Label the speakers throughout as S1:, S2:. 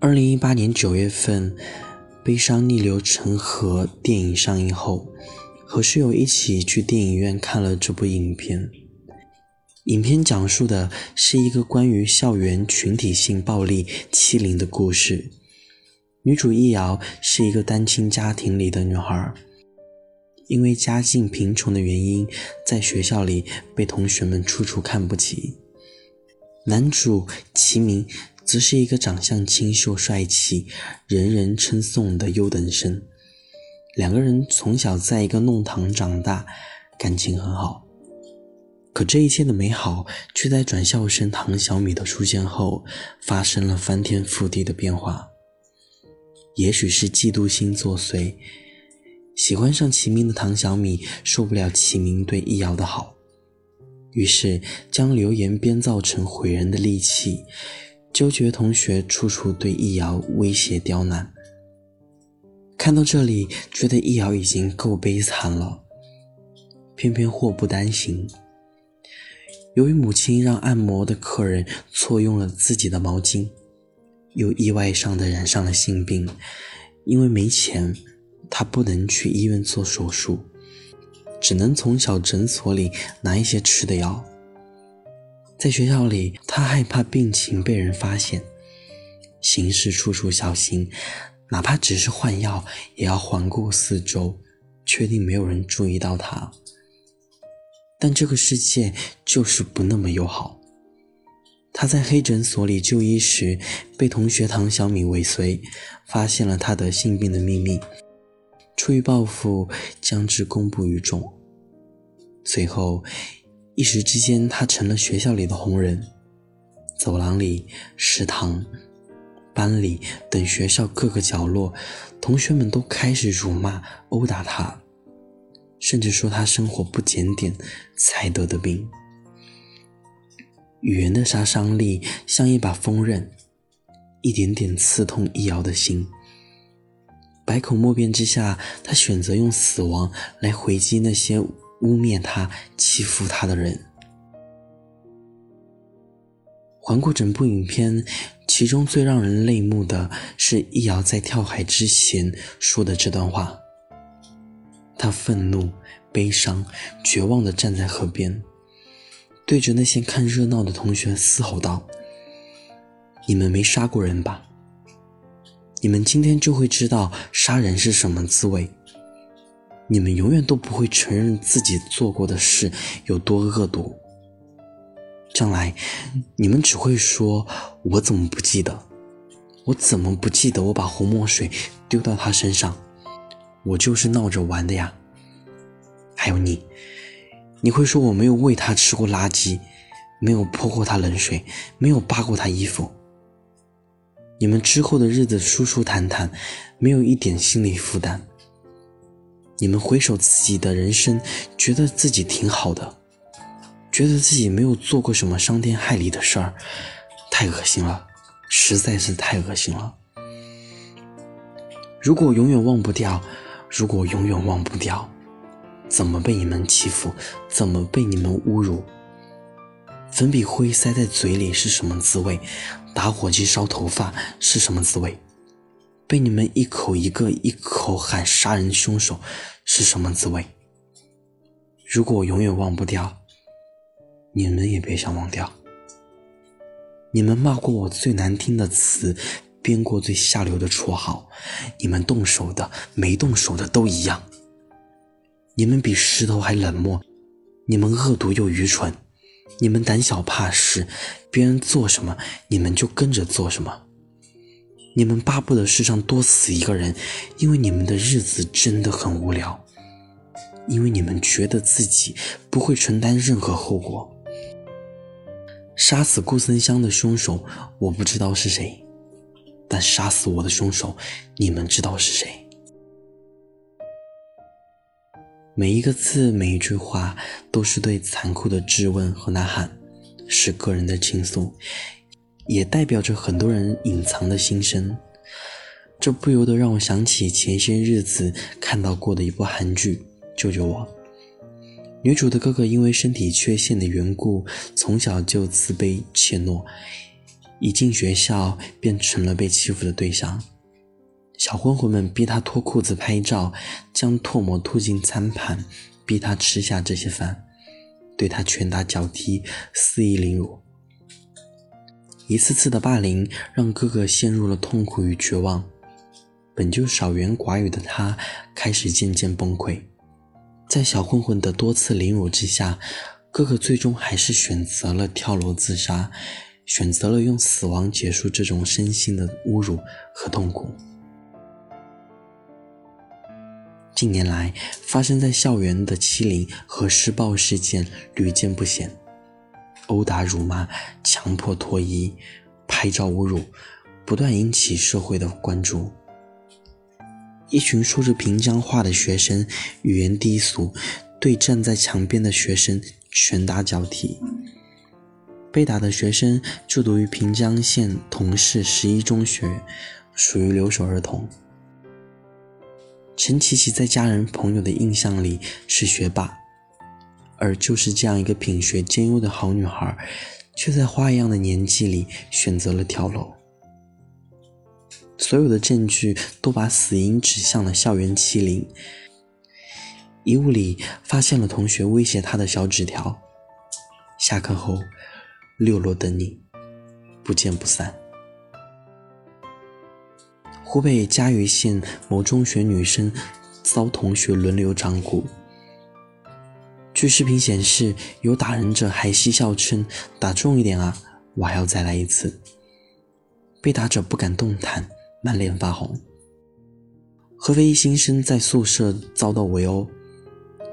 S1: 二零一八年九月份，《悲伤逆流成河》电影上映后，和室友一起去电影院看了这部影片。影片讲述的是一个关于校园群体性暴力欺凌的故事。女主易遥是一个单亲家庭里的女孩，因为家境贫穷的原因，在学校里被同学们处处看不起。男主齐明。则是一个长相清秀帅气、人人称颂的优等生。两个人从小在一个弄堂长大，感情很好。可这一切的美好，却在转校生唐小米的出现后，发生了翻天覆地的变化。也许是嫉妒心作祟，喜欢上齐明的唐小米受不了齐明对易遥的好，于是将流言编造成毁人的利器。纠结同学处处对易遥威胁刁难，看到这里，觉得易遥已经够悲惨了。偏偏祸不单行，由于母亲让按摩的客人错用了自己的毛巾，又意外上的染上了性病。因为没钱，他不能去医院做手术，只能从小诊所里拿一些吃的药。在学校里，他害怕病情被人发现，行事处处小心，哪怕只是换药，也要环顾四周，确定没有人注意到他。但这个世界就是不那么友好。他在黑诊所里就医时，被同学唐小米尾随，发现了他得性病的秘密，出于报复，将之公布于众。随后。一时之间，他成了学校里的红人。走廊里、食堂、班里等学校各个角落，同学们都开始辱骂、殴打他，甚至说他生活不检点才得的病。语言的杀伤力像一把锋刃，一点点刺痛易遥的心。百口莫辩之下，他选择用死亡来回击那些。污蔑他、欺负他的人。环顾整部影片，其中最让人泪目的是易遥在跳海之前说的这段话。他愤怒、悲伤、绝望地站在河边，对着那些看热闹的同学嘶吼道：“你们没杀过人吧？你们今天就会知道杀人是什么滋味。”你们永远都不会承认自己做过的事有多恶毒。将来，你们只会说：“我怎么不记得？我怎么不记得我把红墨水丢到他身上？我就是闹着玩的呀。”还有你，你会说我没有喂他吃过垃圾，没有泼过他冷水，没有扒过他衣服。你们之后的日子舒舒坦坦，没有一点心理负担。你们回首自己的人生，觉得自己挺好的，觉得自己没有做过什么伤天害理的事儿，太恶心了，实在是太恶心了。如果永远忘不掉，如果永远忘不掉，怎么被你们欺负，怎么被你们侮辱？粉笔灰塞在嘴里是什么滋味？打火机烧头发是什么滋味？被你们一口一个一口喊杀人凶手是什么滋味？如果我永远忘不掉，你们也别想忘掉。你们骂过我最难听的词，编过最下流的绰号，你们动手的没动手的都一样。你们比石头还冷漠，你们恶毒又愚蠢，你们胆小怕事，别人做什么你们就跟着做什么。你们巴不得世上多死一个人，因为你们的日子真的很无聊，因为你们觉得自己不会承担任何后果。杀死顾森湘的凶手我不知道是谁，但杀死我的凶手你们知道是谁。每一个字，每一句话，都是对残酷的质问和呐喊，是个人的倾诉。也代表着很多人隐藏的心声，这不由得让我想起前些日子看到过的一部韩剧《救救我》。女主的哥哥因为身体缺陷的缘故，从小就自卑怯懦，一进学校便成了被欺负的对象。小混混们逼他脱裤子拍照，将唾沫吐进餐盘，逼他吃下这些饭，对他拳打脚踢，肆意凌辱。一次次的霸凌让哥哥陷入了痛苦与绝望，本就少言寡语的他开始渐渐崩溃。在小混混的多次凌辱之下，哥哥最终还是选择了跳楼自杀，选择了用死亡结束这种身心的侮辱和痛苦。近年来，发生在校园的欺凌和施暴事件屡见不鲜，殴打、辱骂、强迫脱衣、拍照侮辱，不断引起社会的关注。一群说着平江话的学生，语言低俗，对站在墙边的学生拳打脚踢。被打的学生就读于平江县同市十一中学，属于留守儿童。陈琪琪在家人朋友的印象里是学霸，而就是这样一个品学兼优的好女孩，却在花一样的年纪里选择了跳楼。所有的证据都把死因指向了校园欺凌。遗物里发现了同学威胁她的小纸条：“下课后，六楼等你，不见不散。”湖北嘉鱼县某中学女生遭同学轮流掌掴。据视频显示，有打人者还嬉笑称：“打重一点啊，我还要再来一次。”被打者不敢动弹，满脸发红。合肥一新生在宿舍遭到围殴，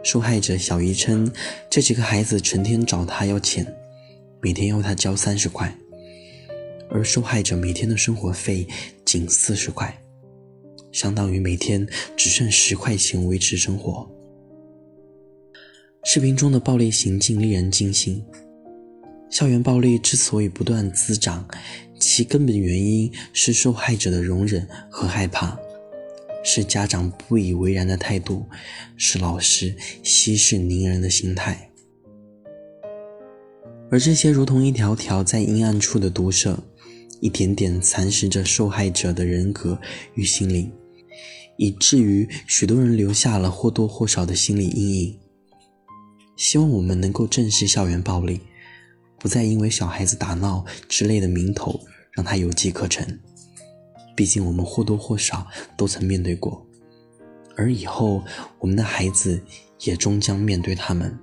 S1: 受害者小姨称，这几个孩子成天找他要钱，每天要他交三十块。而受害者每天的生活费仅四十块，相当于每天只剩十块钱维持生活。视频中的暴力行径令人惊心。校园暴力之所以不断滋长，其根本原因是受害者的容忍和害怕，是家长不以为然的态度，是老师息事宁人的心态。而这些如同一条条在阴暗处的毒蛇。一点点蚕食着受害者的人格与心灵，以至于许多人留下了或多或少的心理阴影。希望我们能够正视校园暴力，不再因为小孩子打闹之类的名头让他有机可乘。毕竟我们或多或少都曾面对过，而以后我们的孩子也终将面对他们。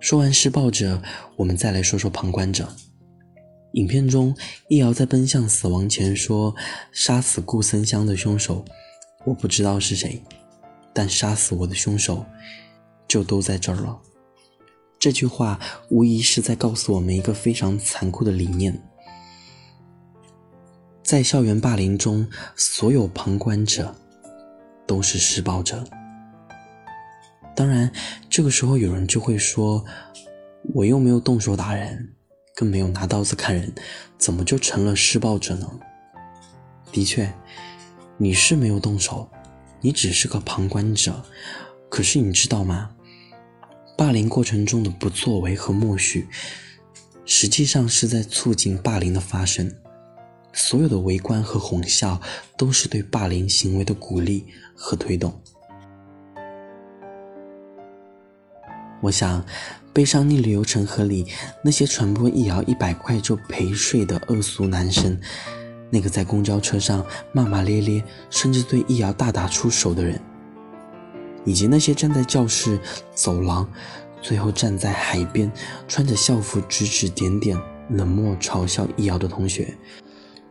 S1: 说完施暴者，我们再来说说旁观者。影片中，易遥在奔向死亡前说：“杀死顾森湘的凶手，我不知道是谁，但杀死我的凶手，就都在这儿了。”这句话无疑是在告诉我们一个非常残酷的理念：在校园霸凌中，所有旁观者都是施暴者。当然，这个时候有人就会说：“我又没有动手打人。”更没有拿刀子砍人，怎么就成了施暴者呢？的确，你是没有动手，你只是个旁观者。可是你知道吗？霸凌过程中的不作为和默许，实际上是在促进霸凌的发生。所有的围观和哄笑，都是对霸凌行为的鼓励和推动。我想。悲伤逆流成河里，那些传播易遥一百块就陪睡的恶俗男生，那个在公交车上骂骂咧咧，甚至对易遥大打出手的人，以及那些站在教室走廊，最后站在海边，穿着校服指指点点、冷漠嘲笑易遥的同学，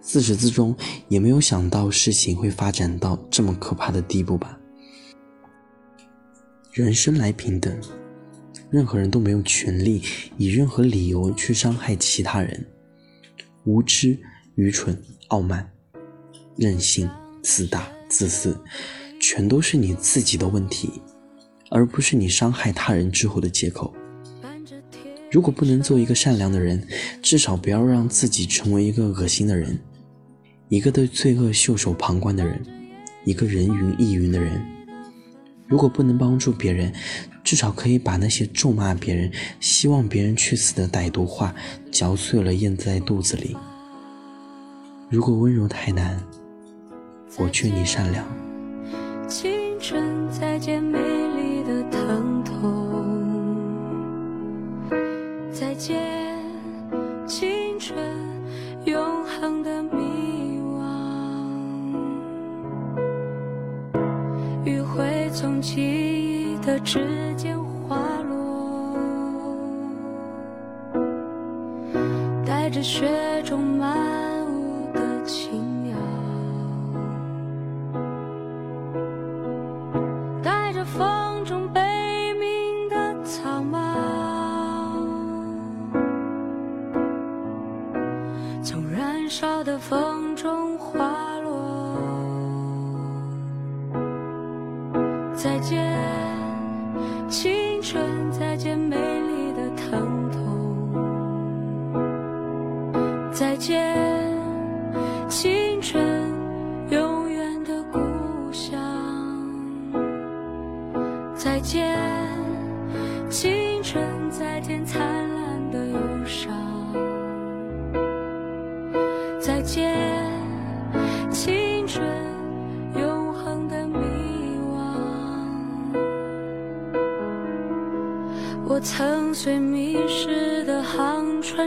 S1: 自始至终也没有想到事情会发展到这么可怕的地步吧？人生来平等。任何人都没有权利以任何理由去伤害其他人。无知、愚蠢、傲慢、任性、自大、自私，全都是你自己的问题，而不是你伤害他人之后的借口。如果不能做一个善良的人，至少不要让自己成为一个恶心的人，一个对罪恶袖手旁观的人，一个人云亦云的人。如果不能帮助别人，至少可以把那些咒骂别人、希望别人去死的歹毒话嚼碎了咽在肚子里。如果温柔太难，我劝你善良。
S2: 青春再见，美丽的疼痛。再见，青春，永恒的迷惘。余晖从记忆的指尖滑落，带着雪中漫。中滑落，再见青春，再见美丽的疼痛，再见青春，永远的故乡，再见青春，再见灿烂的忧伤。再见，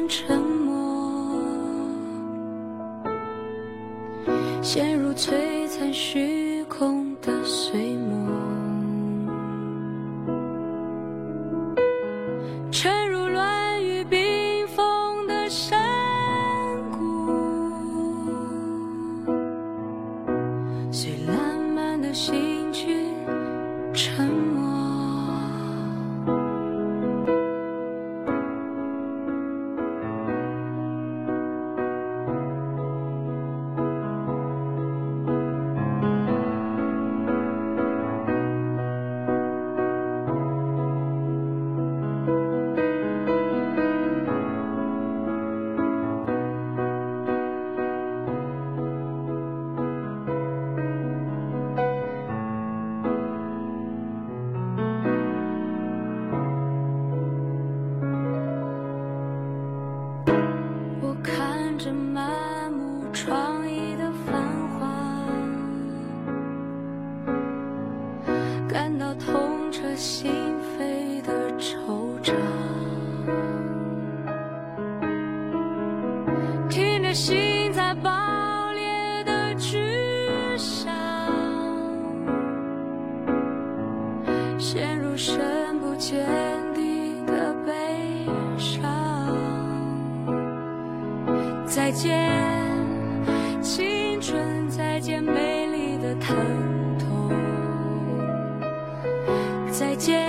S2: 沉默，陷入璀璨虚空的碎梦，再见，青春，再见，美丽的疼痛。再见，